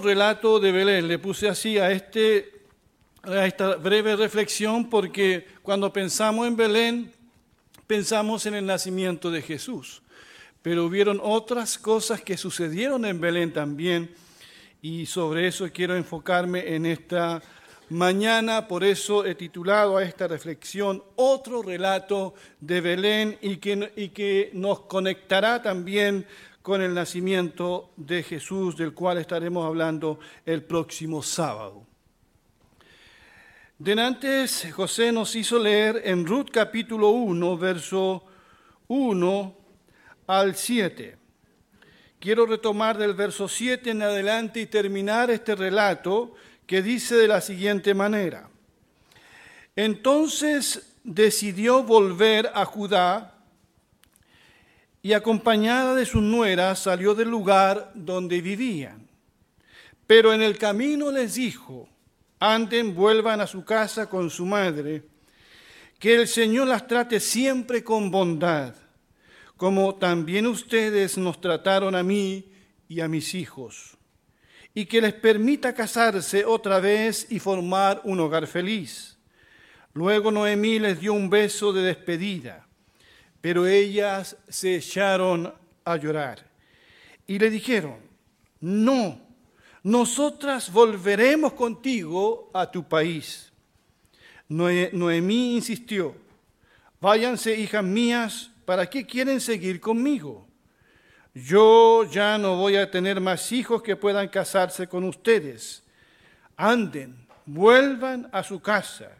Relato de Belén, le puse así a, este, a esta breve reflexión porque cuando pensamos en Belén, pensamos en el nacimiento de Jesús. Pero hubieron otras cosas que sucedieron en Belén también y sobre eso quiero enfocarme en esta mañana. Por eso he titulado a esta reflexión Otro relato de Belén y que, y que nos conectará también con el nacimiento de Jesús, del cual estaremos hablando el próximo sábado. Denantes, José nos hizo leer en Ruth capítulo 1, verso 1 al 7. Quiero retomar del verso 7 en adelante y terminar este relato que dice de la siguiente manera. Entonces decidió volver a Judá y acompañada de su nuera salió del lugar donde vivían. Pero en el camino les dijo, anden, vuelvan a su casa con su madre, que el Señor las trate siempre con bondad, como también ustedes nos trataron a mí y a mis hijos, y que les permita casarse otra vez y formar un hogar feliz. Luego Noemí les dio un beso de despedida pero ellas se echaron a llorar y le dijeron, no, nosotras volveremos contigo a tu país. Noemí insistió, váyanse hijas mías, ¿para qué quieren seguir conmigo? Yo ya no voy a tener más hijos que puedan casarse con ustedes. Anden, vuelvan a su casa.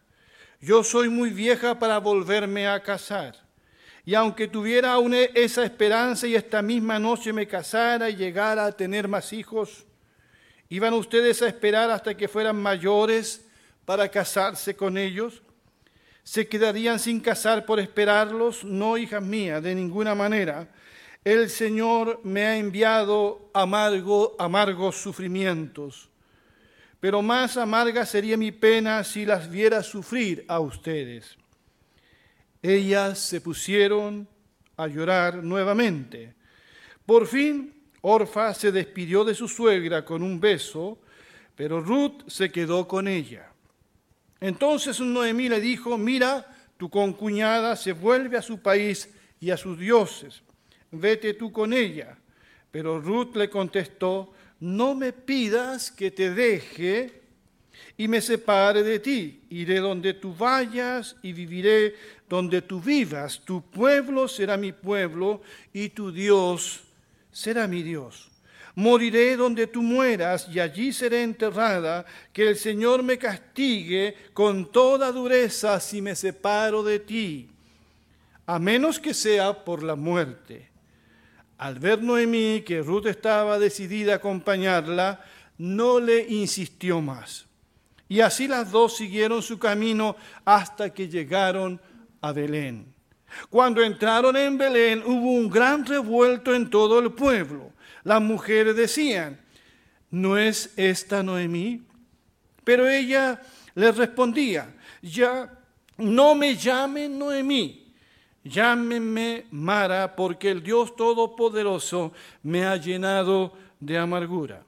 Yo soy muy vieja para volverme a casar. Y aunque tuviera aún esa esperanza y esta misma noche me casara y llegara a tener más hijos, ¿iban ustedes a esperar hasta que fueran mayores para casarse con ellos? ¿Se quedarían sin casar por esperarlos? No, hijas mías, de ninguna manera. El Señor me ha enviado amargo, amargos sufrimientos, pero más amarga sería mi pena si las viera sufrir a ustedes. Ellas se pusieron a llorar nuevamente. Por fin, Orfa se despidió de su suegra con un beso, pero Ruth se quedó con ella. Entonces Noemí le dijo, mira, tu concuñada se vuelve a su país y a sus dioses, vete tú con ella. Pero Ruth le contestó, no me pidas que te deje y me separe de ti. Iré donde tú vayas y viviré donde tú vivas. Tu pueblo será mi pueblo y tu Dios será mi Dios. Moriré donde tú mueras y allí seré enterrada. Que el Señor me castigue con toda dureza si me separo de ti, a menos que sea por la muerte. Al ver Noemí que Ruth estaba decidida a acompañarla, no le insistió más y así las dos siguieron su camino hasta que llegaron a Belén. Cuando entraron en Belén hubo un gran revuelto en todo el pueblo. Las mujeres decían, ¿no es esta Noemí? Pero ella les respondía, ya no me llamen Noemí, llámenme Mara, porque el Dios Todopoderoso me ha llenado de amargura.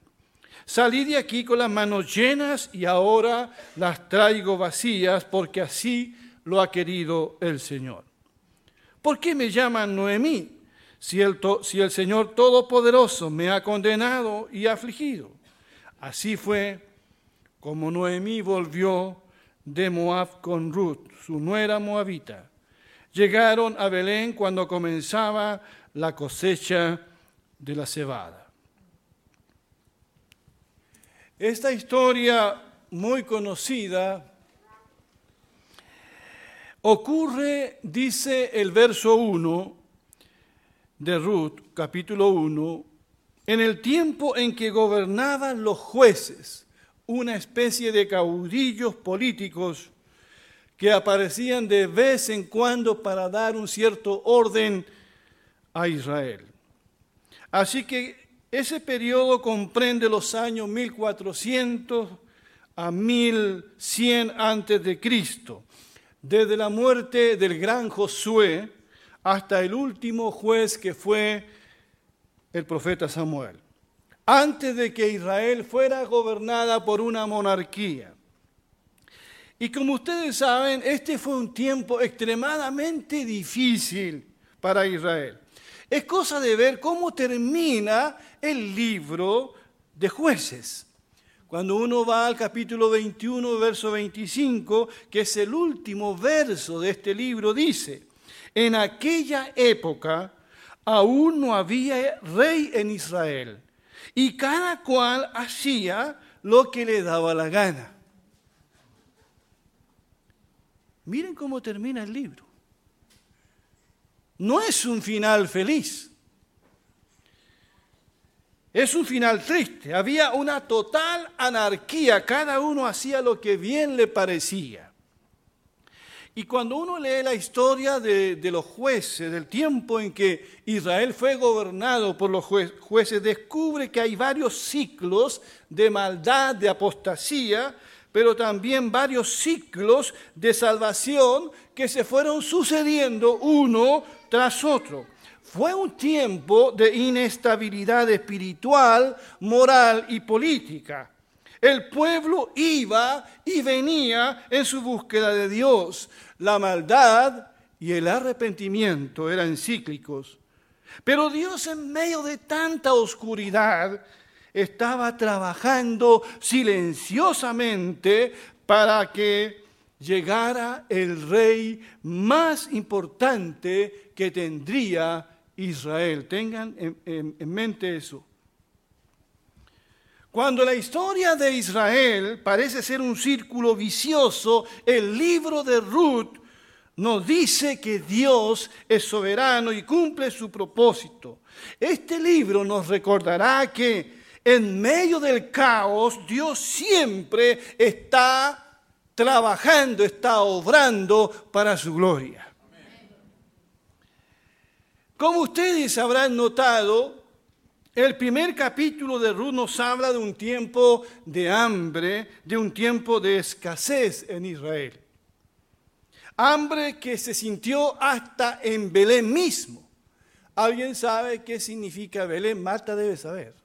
Salí de aquí con las manos llenas y ahora las traigo vacías porque así lo ha querido el Señor. ¿Por qué me llaman Noemí si el, Señor Todopoderoso me ha condenado y afligido? Así fue como Noemí volvió de Moab con Ruth, su nuera moabita. Llegaron a Belén cuando comenzaba la cosecha de la cebada. Esta historia muy conocida ocurre, dice el verso 1 de Ruth, capítulo 1, en el tiempo en que gobernaban los jueces, una especie de caudillos políticos que aparecían de vez en cuando para dar un cierto orden a Israel. Así que ese periodo comprende los años 1400 a 1100 antes de Cristo, desde la muerte del gran Josué hasta el último juez que fue el profeta Samuel. antes de que Israel fuera gobernada por una monarquía. Y como ustedes saben, este fue un tiempo extremadamente difícil para Israel. Es cosa de ver cómo termina el libro de jueces. Cuando uno va al capítulo 21, verso 25, que es el último verso de este libro, dice, en aquella época aún no había rey en Israel, y cada cual hacía lo que le daba la gana. Miren cómo termina el libro. No es un final feliz. Es un final triste. Había una total anarquía. Cada uno hacía lo que bien le parecía. Y cuando uno lee la historia de, los jueces, del tiempo en que Israel fue gobernado por los jueces, descubre que hay varios ciclos de maldad, de apostasía, pero también varios ciclos de salvación que se fueron sucediendo uno tras otro. Fue un tiempo de inestabilidad espiritual, moral y política. El pueblo iba y venía en su búsqueda de Dios. La maldad y el arrepentimiento eran cíclicos. Pero Dios en medio de tanta oscuridad estaba trabajando silenciosamente para que llegara el rey más importante que tendría Israel. Tengan en, mente eso. Cuando la historia de Israel parece ser un círculo vicioso, el libro de Ruth nos dice que Dios es soberano y cumple su propósito. Este libro nos recordará que en medio del caos, Dios siempre está trabajando, está obrando para su gloria. Como ustedes habrán notado, el primer capítulo de Ruth nos habla de un tiempo de hambre, de un tiempo de escasez en Israel. Hambre que se sintió hasta en Belén mismo. ¿Alguien sabe qué significa Belén? Marta debe saber.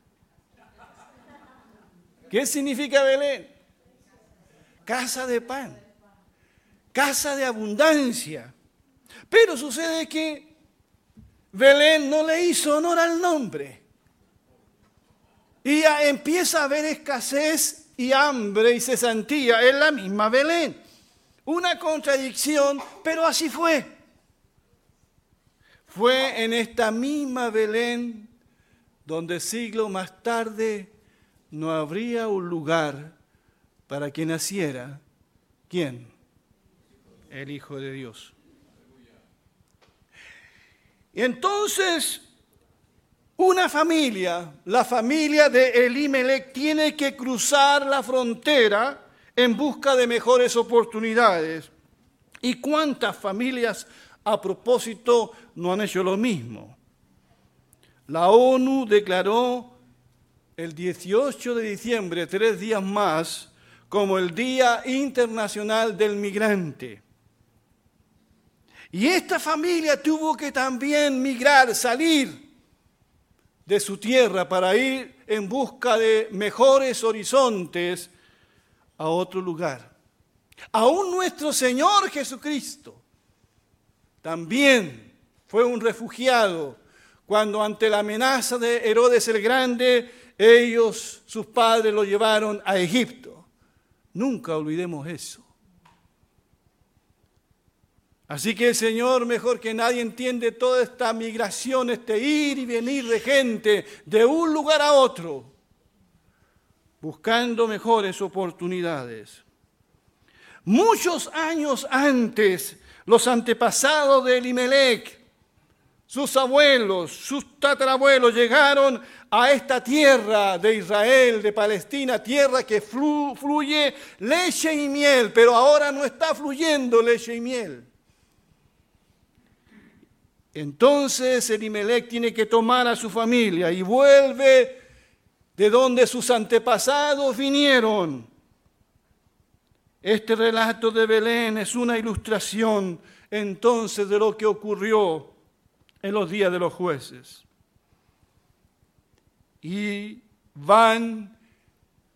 ¿Qué significa Belén? Casa de pan, casa de abundancia. Pero sucede que Belén no le hizo honor al nombre. Y empieza a haber escasez y hambre y cesantía en la misma Belén. Una contradicción, pero así fue. Fue en esta misma Belén donde siglos más tarde no habría un lugar para que naciera, ¿quién? El Hijo de Dios. Y entonces, una familia, la familia de Elimelech, tiene que cruzar la frontera en busca de mejores oportunidades. ¿Y cuántas familias a propósito no han hecho lo mismo? La ONU declaró el 18 de diciembre, tres días más, como el Día Internacional del Migrante. Y esta familia tuvo que también migrar, salir de su tierra para ir en busca de mejores horizontes a otro lugar. Aún nuestro Señor Jesucristo también fue un refugiado cuando ante la amenaza de Herodes el Grande ellos, sus padres, lo llevaron a Egipto. Nunca olvidemos eso. Así que el Señor, mejor que nadie, entiende toda esta migración, este ir y venir de gente de un lugar a otro, buscando mejores oportunidades. Muchos años antes, los antepasados de Elimelech, sus abuelos, sus tatarabuelos llegaron a esta tierra de Israel, de Palestina, tierra que fluye leche y miel, pero ahora no está fluyendo leche y miel. Entonces Elimelech tiene que tomar a su familia y vuelve de donde sus antepasados vinieron. Este relato de Belén es una ilustración entonces de lo que ocurrió en los días de los jueces. Y van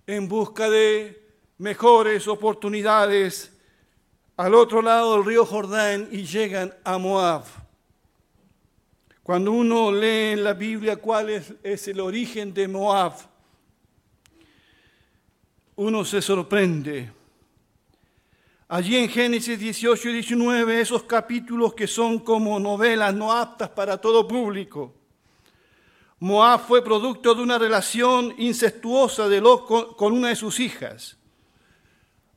en busca de mejores oportunidades al otro lado del río Jordán y llegan a Moab. Cuando uno lee en la Biblia cuál es, el origen de Moab, uno se sorprende. Allí en Génesis 18 y 19, esos capítulos que son como novelas no aptas para todo público. Moab fue producto de una relación incestuosa de Lot con una de sus hijas.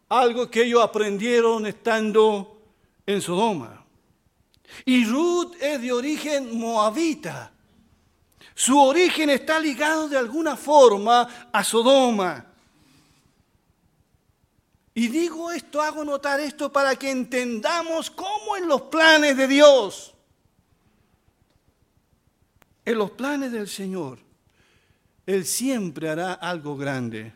Algo que ellos aprendieron estando en Sodoma. Y Ruth es de origen moabita. Su origen está ligado de alguna forma a Sodoma. Y digo esto, hago notar esto para que entendamos cómo en los planes de Dios, en los planes del Señor, Él siempre hará algo grande.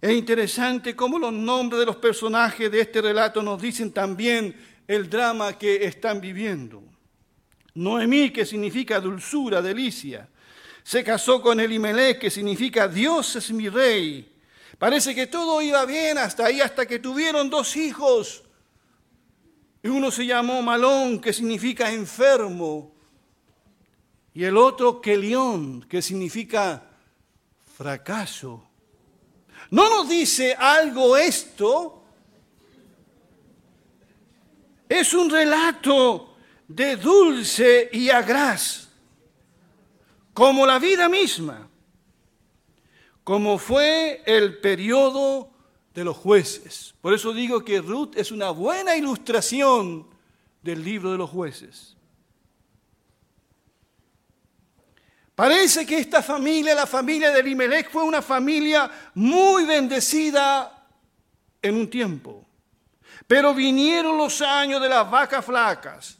Es interesante cómo los nombres de los personajes de este relato nos dicen también el drama que están viviendo. Noemí, que significa dulzura, delicia, se casó con Elimelech, que significa Dios es mi rey. Parece que todo iba bien hasta ahí, hasta que tuvieron dos hijos. Y uno se llamó Malón, que significa enfermo, y el otro Kelión, que significa fracaso. ¿No nos dice algo esto? Es un relato de dulce y agraz, como la vida misma como fue el periodo de los jueces. Por eso digo que Ruth es una buena ilustración del libro de los jueces. Parece que esta familia, la familia de Elimelech, fue una familia muy bendecida en un tiempo. Pero vinieron los años de las vacas flacas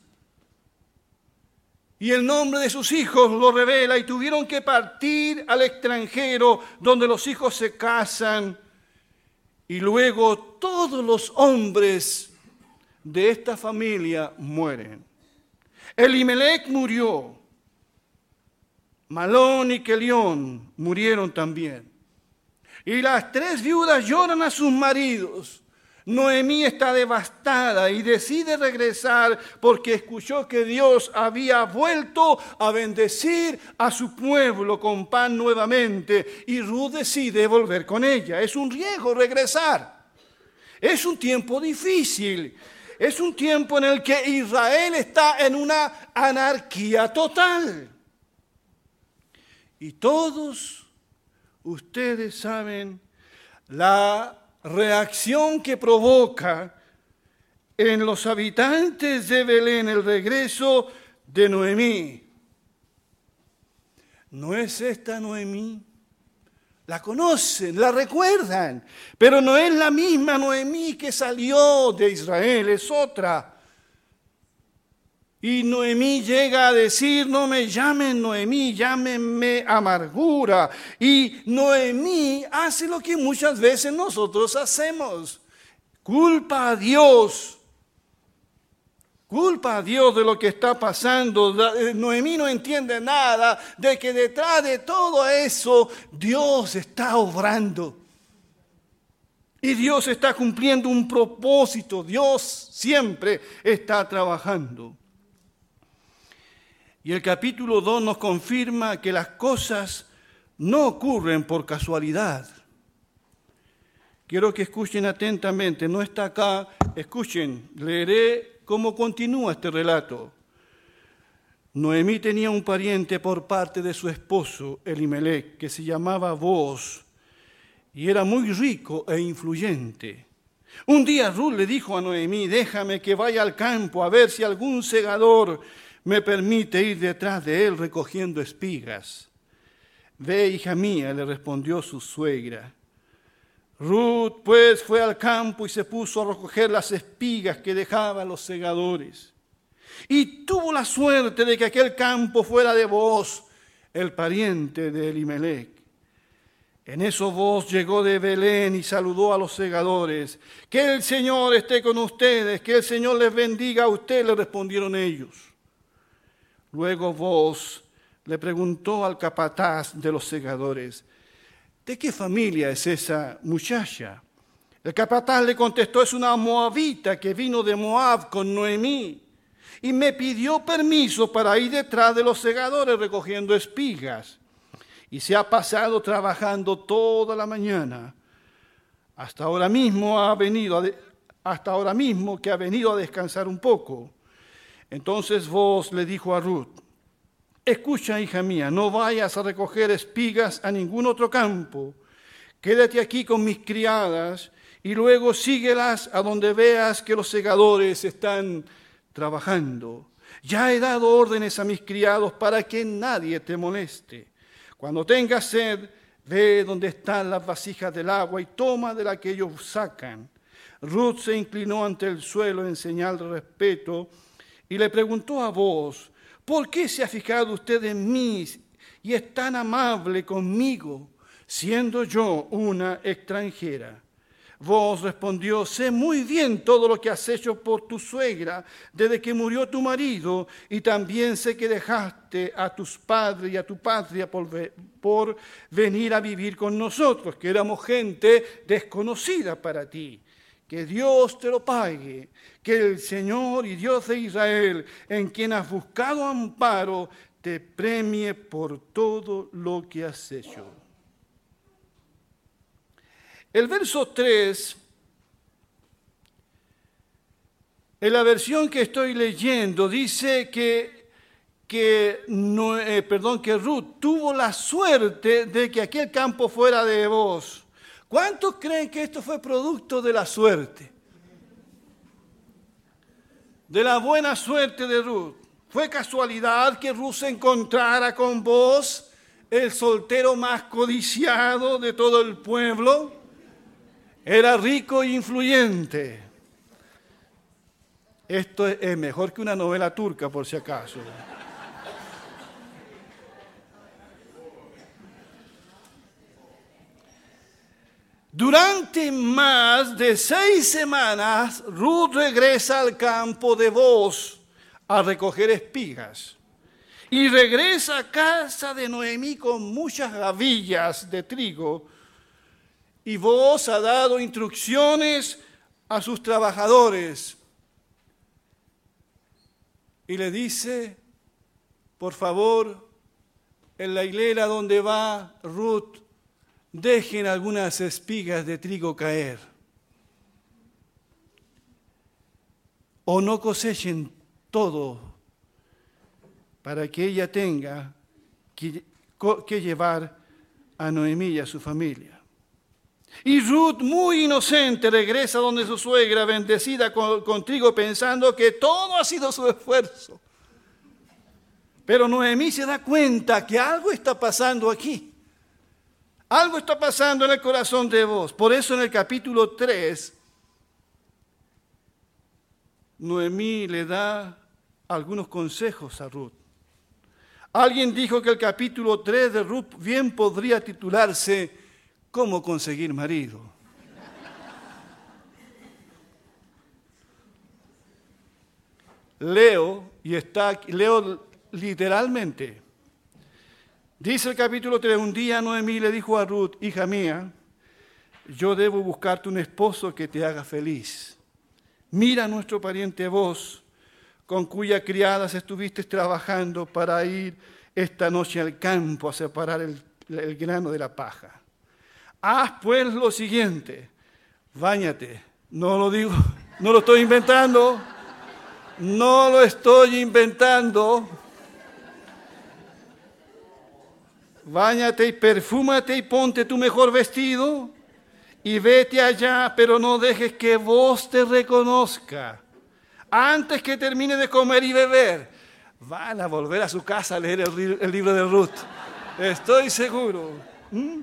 y el nombre de sus hijos lo revela y tuvieron que partir al extranjero donde los hijos se casan y luego todos los hombres de esta familia mueren. Elimelech murió, Malón y Kelión murieron también. Y las tres viudas lloran a sus maridos Noemí está devastada y decide regresar porque escuchó que Dios había vuelto a bendecir a su pueblo con pan nuevamente y Ruth decide volver con ella. Es un riesgo regresar. Es un tiempo difícil. Es un tiempo en el que Israel está en una anarquía total. Y todos ustedes saben la reacción que provoca en los habitantes de Belén el regreso de Noemí. ¿No es esta Noemí? La conocen, la recuerdan, pero no es la misma Noemí que salió de Israel, es otra. Y Noemí llega a decir, no me llamen Noemí, llámenme amargura. Y Noemí hace lo que muchas veces nosotros hacemos. Culpa a Dios. Culpa a Dios de lo que está pasando. Eh, Noemí no entiende nada de que detrás de todo eso Dios está obrando. Y Dios está cumpliendo un propósito. Dios siempre está trabajando. Y el capítulo 2 nos confirma que las cosas no ocurren por casualidad. Quiero que escuchen atentamente, no está acá, escuchen, leeré cómo continúa este relato. Noemí tenía un pariente por parte de su esposo, Elimelech, que se llamaba Boaz, y era muy rico e influyente. Un día Ruth le dijo a Noemí, déjame que vaya al campo a ver si algún segador me permite ir detrás de él recogiendo espigas. Ve, hija mía, le respondió su suegra. Ruth pues fue al campo y se puso a recoger las espigas que dejaban los segadores. Y tuvo la suerte de que aquel campo fuera de vos, el pariente de Elimelech. En eso vos llegó de Belén y saludó a los segadores. Que el Señor esté con ustedes, que el Señor les bendiga a ustedes, le respondieron ellos. Luego vos le preguntó al capataz de los segadores, ¿de qué familia es esa muchacha? El capataz le contestó, es una moabita que vino de Moab con Noemí y me pidió permiso para ir detrás de los segadores recogiendo espigas. Y se ha pasado trabajando toda la mañana. Hasta ahora mismo ha venido hasta ahora mismo que ha venido a descansar un poco. Entonces vos le dijo a Ruth, escucha hija mía, no vayas a recoger espigas a ningún otro campo. Quédate aquí con mis criadas y luego síguelas a donde veas que los segadores están trabajando. Ya he dado órdenes a mis criados para que nadie te moleste. Cuando tengas sed, ve donde están las vasijas del agua y toma de la que ellos sacan. Ruth se inclinó ante el suelo en señal de respeto y le preguntó a vos, ¿por qué se ha fijado usted en mí y es tan amable conmigo, siendo yo una extranjera? Vos respondió, sé muy bien todo lo que has hecho por tu suegra desde que murió tu marido y también sé que dejaste a tus padres y a tu patria por, por venir a vivir con nosotros, que éramos gente desconocida para ti. Que Dios te lo pague, que el Señor y Dios de Israel, en quien has buscado amparo, te premie por todo lo que has hecho. El verso 3, en la versión que estoy leyendo, dice que, que, eh, perdón, que Ruth tuvo la suerte de que aquel campo fuera de vos. ¿Cuántos creen que esto fue producto de la suerte? De la buena suerte de Ruth. ¿Fue casualidad que Ruth se encontrara con vos, el soltero más codiciado de todo el pueblo? Era rico e influyente. Esto es mejor que una novela turca, por si acaso. Durante más de seis semanas, Ruth regresa al campo de Voz a recoger espigas y regresa a casa de Noemí con muchas gavillas de trigo y vos ha dado instrucciones a sus trabajadores. Y le dice, por favor, en la hilera donde va Ruth, dejen algunas espigas de trigo caer. O no cosechen todo para que ella tenga que, llevar a Noemí y a su familia. Y Ruth, muy inocente, regresa donde su suegra, bendecida con, trigo, pensando que todo ha sido su esfuerzo. Pero Noemí se da cuenta que algo está pasando aquí. Algo está pasando en el corazón de vos. Por eso en el capítulo 3, Noemí le da algunos consejos a Ruth. Alguien dijo que el capítulo 3 de Ruth bien podría titularse cómo conseguir marido. Leo, y está, leo literalmente. Dice el capítulo 3, un día Noemí le dijo a Ruth, hija mía, yo debo buscarte un esposo que te haga feliz. Mira a nuestro pariente vos, con cuya criadas estuviste trabajando para ir esta noche al campo a separar el grano de la paja. Haz pues lo siguiente, báñate. No lo digo, no lo estoy inventando, no lo estoy inventando. Báñate y perfúmate y ponte tu mejor vestido y vete allá, pero no dejes que vos te reconozca. Antes que termine de comer y beber, van a volver a su casa a leer el, libro de Ruth. Estoy seguro. ¿Mm?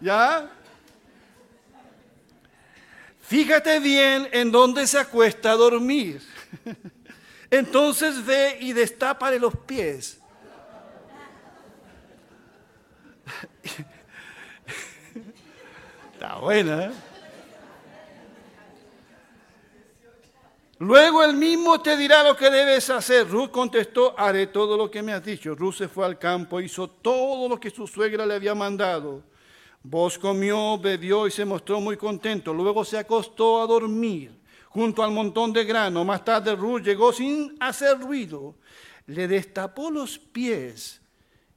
¿Ya? Fíjate bien en dónde se acuesta a dormir. Entonces ve y destápale los pies. Buena. ¿eh? Luego él mismo te dirá lo que debes hacer. Ruth contestó, haré todo lo que me has dicho. Ruth se fue al campo, hizo todo lo que su suegra le había mandado. Vos comió, bebió y se mostró muy contento. Luego se acostó a dormir junto al montón de grano. Más tarde Ruth llegó sin hacer ruido, le destapó los pies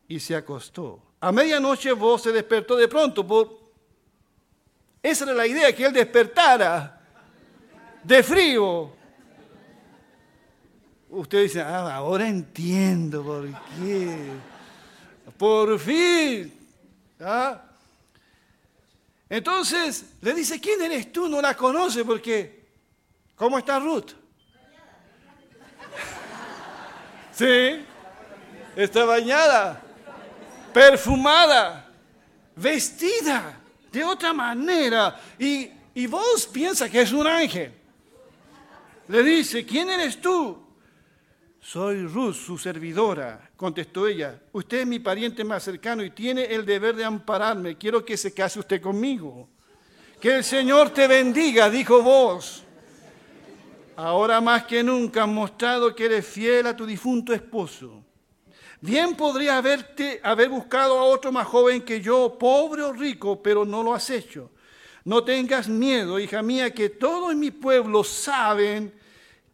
y se acostó. A medianoche vos se despertó de pronto. Esa era la idea, que él despertara de frío. Usted dice, ah, ahora entiendo por qué. Por fin. ¿Ah? Entonces le dice, ¿quién eres tú? No la conoce porque, ¿cómo está Ruth? Sí, está bañada, perfumada, vestida de otra manera. Y, y vos piensas que es un ángel. Le dice, ¿quién eres tú? Soy Ruth, su servidora, contestó ella. Usted es mi pariente más cercano y tiene el deber de ampararme. Quiero que se case usted conmigo. Que el Señor te bendiga, dijo vos. Ahora más que nunca has mostrado que eres fiel a tu difunto esposo. Bien podría haberte, haber buscado a otro más joven que yo, pobre o rico, pero no lo has hecho. No tengas miedo, hija mía, que todos en mi pueblo saben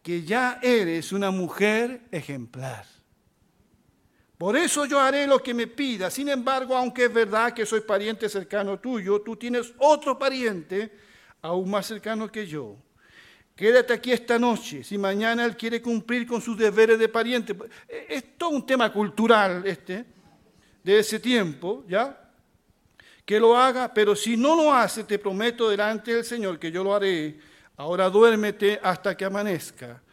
que ya eres una mujer ejemplar. Por eso yo haré lo que me pida. Sin embargo, aunque es verdad que soy pariente cercano tuyo, tú tienes otro pariente aún más cercano que yo. Quédate aquí esta noche. Si mañana él quiere cumplir con sus deberes de pariente. Es todo un tema cultural este, de ese tiempo, ¿ya? Que lo haga, pero si no lo hace, te prometo delante del Señor que yo lo haré Ahora duérmete hasta que amanezca.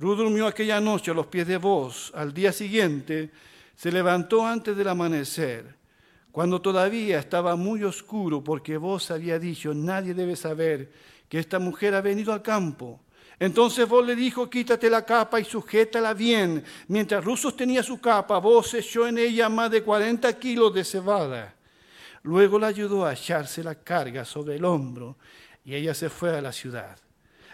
Ruth durmió aquella noche a los pies de vos. Al día siguiente se levantó antes del amanecer, cuando todavía estaba muy oscuro, porque vos había dicho, nadie debe saber que esta mujer ha venido al campo. Entonces vos le dijo, quítate la capa y sujétala bien. Mientras Ruth sostenía su capa, vos echó en ella más de 40 kilos de cebada. Luego la ayudó a echarse la carga sobre el hombro y ella se fue a la ciudad.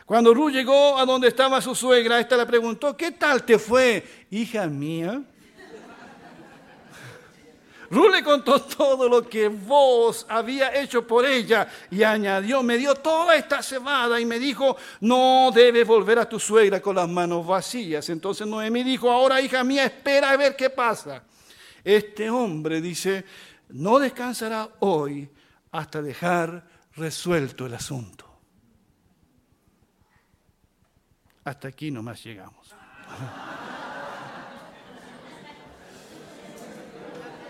Cuando Ruth llegó a donde estaba su suegra, esta le preguntó, ¿qué tal te fue, hija mía? Ruth le contó todo lo que vos había hecho por ella y añadió, me dio toda esta cebada y me dijo, no debes volver a tu suegra con las manos vacías. Entonces Noemí dijo, ahora hija mía, espera a ver qué pasa. Este hombre dice, no descansará hoy hasta dejar resuelto el asunto. Hasta aquí nomás llegamos.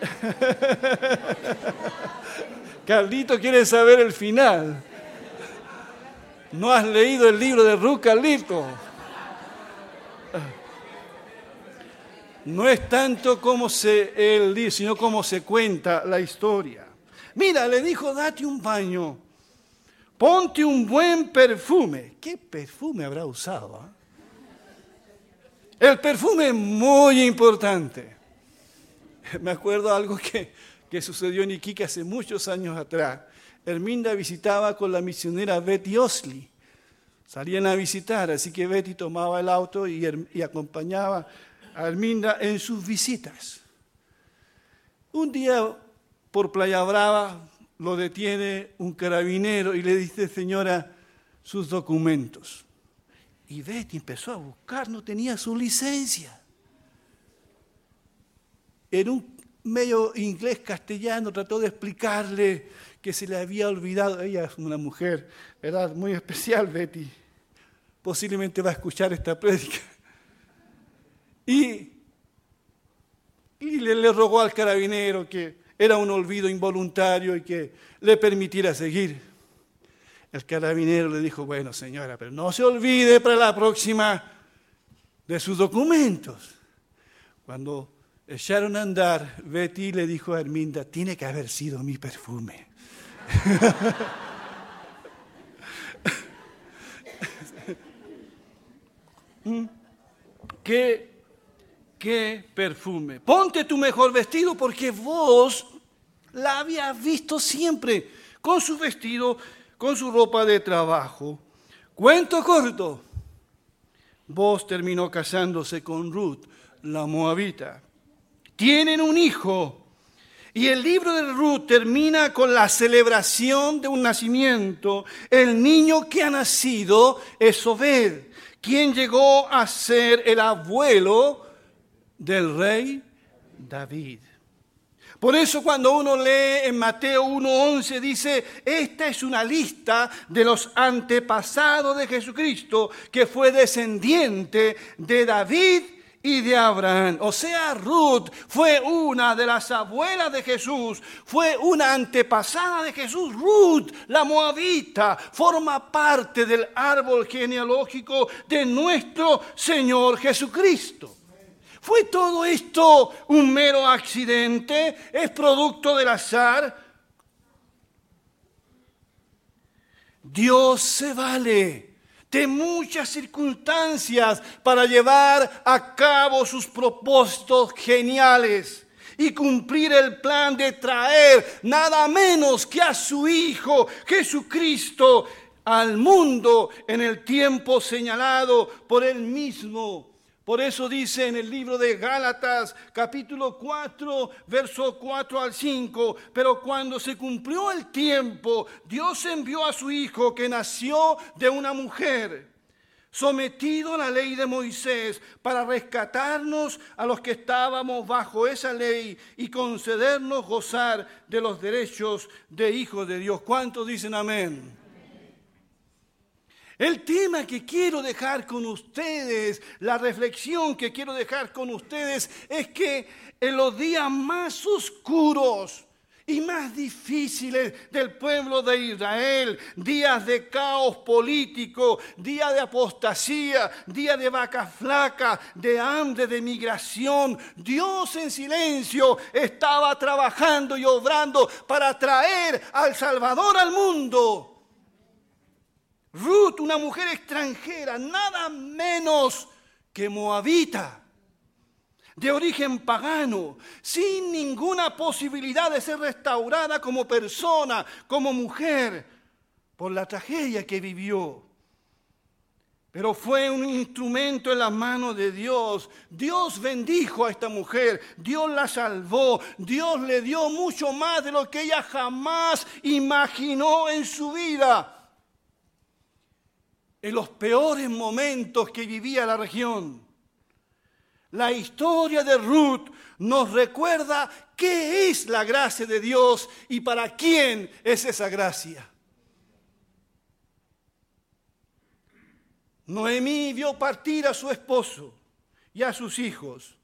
Carlito quiere saber el final. No has leído el libro de Ruth, Carlito. No es tanto como se él dice, sino como se cuenta la historia. Mira, le dijo, date un baño ponte un buen perfume. ¿Qué perfume habrá usado? Ah? El perfume es muy importante. Me acuerdo algo que, que sucedió en Iquique hace muchos años atrás. Herminda visitaba con la misionera Betty Osley. Salían a visitar, así que Betty tomaba el auto y, y acompañaba a Herminda en sus visitas. Un día por Playa Brava lo detiene un carabinero y le dice, señora, sus documentos. Y Betty empezó a buscar, no tenía su licencia. En un medio inglés castellano trató de explicarle que se le había olvidado. Ella es una mujer, ¿verdad? Muy especial, Betty. Posiblemente va a escuchar esta prédica. Y, y le, le rogó al carabinero que era un olvido involuntario y que le permitiera seguir. El carabinero le dijo, bueno señora, pero no se olvide para la próxima de sus documentos. Cuando echaron a andar, Betty le dijo a Herminda, tiene que haber sido mi perfume. ¿Mm? ¿Qué qué perfume. Ponte tu mejor vestido porque vos la habías visto siempre con su vestido, con su ropa de trabajo. Cuento corto. Vos terminó casándose con Ruth, la moabita. Tienen un hijo. Y el libro de Ruth termina con la celebración de un nacimiento. El niño que ha nacido es Obed, quien llegó a ser el abuelo del rey David. Por eso cuando uno lee en Mateo 1.11 dice, esta es una lista de los antepasados de Jesucristo que fue descendiente de David y de Abraham. O sea, Ruth fue una de las abuelas de Jesús, fue una antepasada de Jesús. Ruth, la moabita, forma parte del árbol genealógico de nuestro Señor Jesucristo. ¿Fue todo esto un mero accidente? ¿Es producto del azar? Dios se vale de muchas circunstancias para llevar a cabo sus propósitos geniales y cumplir el plan de traer nada menos que a su Hijo Jesucristo al mundo en el tiempo señalado por él mismo. Por eso dice en el libro de Gálatas capítulo 4, verso 4 al 5, pero cuando se cumplió el tiempo, Dios envió a su Hijo que nació de una mujer, sometido a la ley de Moisés, para rescatarnos a los que estábamos bajo esa ley y concedernos gozar de los derechos de hijos de Dios. ¿Cuántos dicen amén? El tema que quiero dejar con ustedes, la reflexión que quiero dejar con ustedes es que en los días más oscuros y más difíciles del pueblo de Israel, días de caos político, días de apostasía, días de vaca flaca, de hambre, de migración, Dios en silencio estaba trabajando y obrando para traer al Salvador al mundo. Ruth, una mujer extranjera, nada menos que moabita, de origen pagano, sin ninguna posibilidad de ser restaurada como persona, como mujer, por la tragedia que vivió. Pero fue un instrumento en las manos de Dios. Dios bendijo a esta mujer, Dios la salvó, Dios le dio mucho más de lo que ella jamás imaginó en su vida en los peores momentos que vivía la región. La historia de Ruth nos recuerda qué es la gracia de Dios y para quién es esa gracia. Noemí vio partir a su esposo y a sus hijos.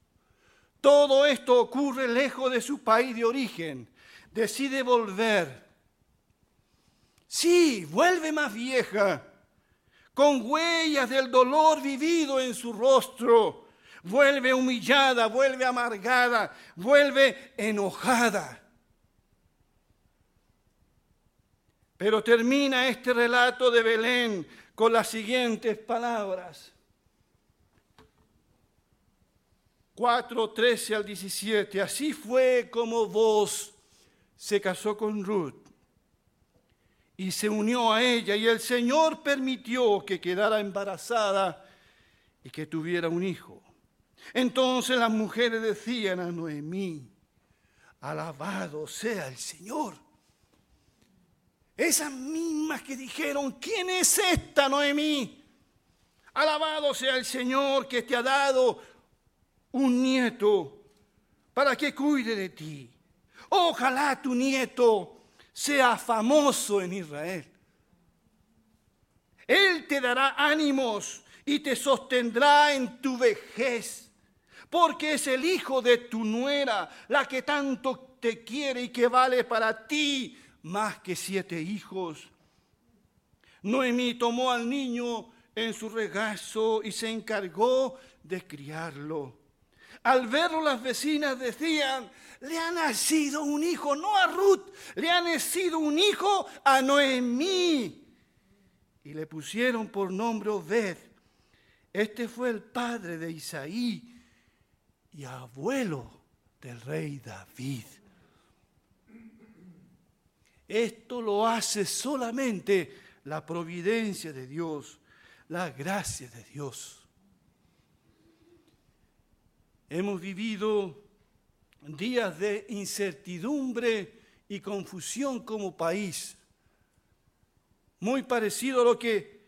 Todo esto ocurre lejos de su país de origen. Decide volver. Sí, vuelve más vieja con huellas del dolor vivido en su rostro. Vuelve humillada, vuelve amargada, vuelve enojada. Pero termina este relato de Belén con las siguientes palabras. 4, 13 al 17. Así fue como vos se casó con Ruth y se unió a ella y el Señor permitió que quedara embarazada y que tuviera un hijo. Entonces las mujeres decían a Noemí, alabado sea el Señor. Esas mismas que dijeron, ¿quién es esta Noemí? Alabado sea el Señor que te ha dado un nieto para que cuide de ti. Ojalá tu nieto sea famoso en Israel. Él te dará ánimos y te sostendrá en tu vejez, porque es el hijo de tu nuera, la que tanto te quiere y que vale para ti más que siete hijos. Noemí tomó al niño en su regazo y se encargó de criarlo. Al verlo las vecinas decían, le ha nacido un hijo, no a Ruth, le ha nacido un hijo a Noemí. Y le pusieron por nombre Obed. Este fue el padre de Isaí y abuelo del rey David. Esto lo hace solamente la providencia de Dios, la gracia de Dios. Hemos vivido días de incertidumbre y confusión como país, muy parecido a lo que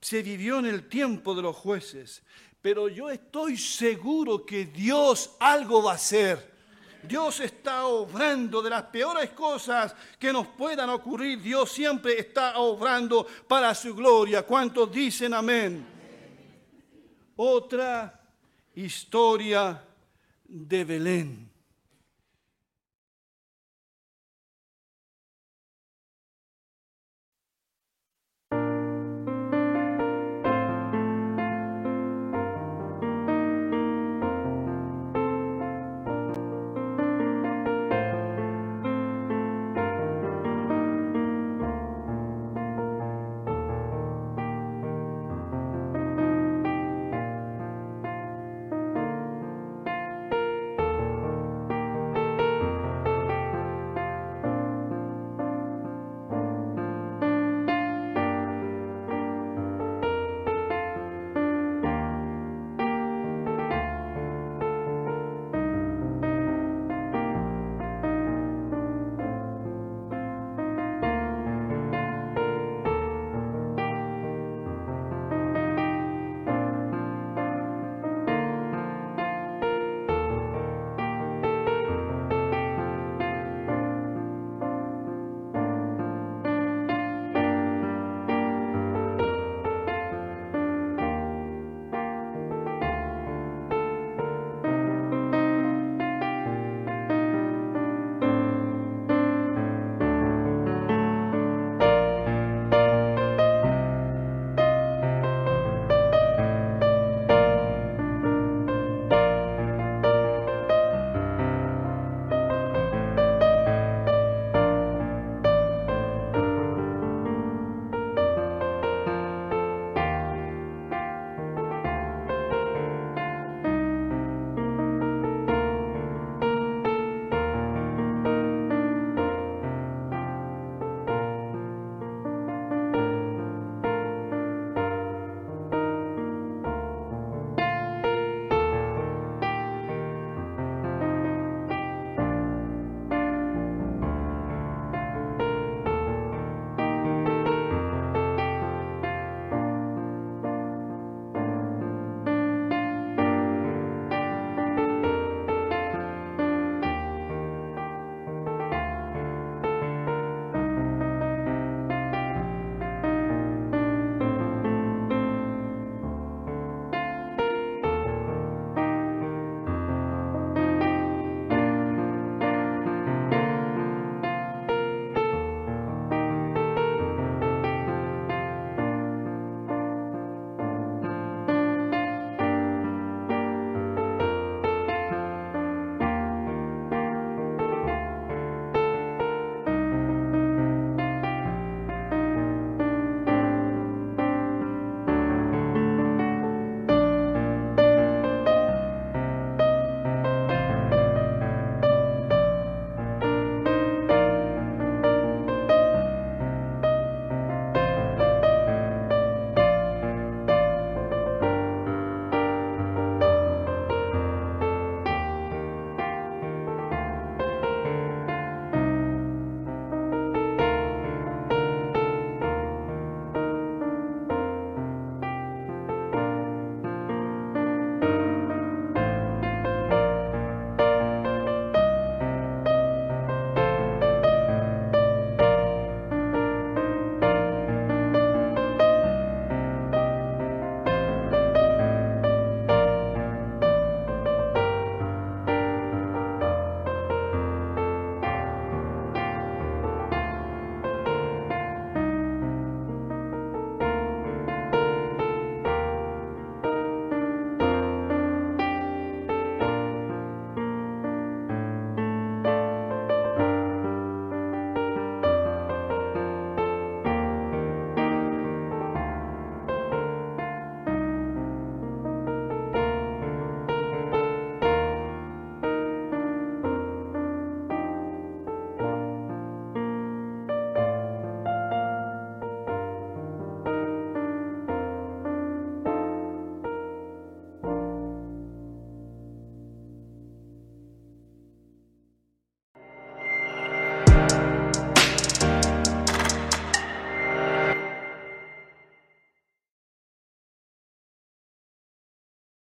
se vivió en el tiempo de los jueces. Pero yo estoy seguro que Dios algo va a hacer. Dios está obrando de las peores cosas que nos puedan ocurrir. Dios siempre está obrando para su gloria. ¿Cuántos dicen amén? Otra historia de Belén.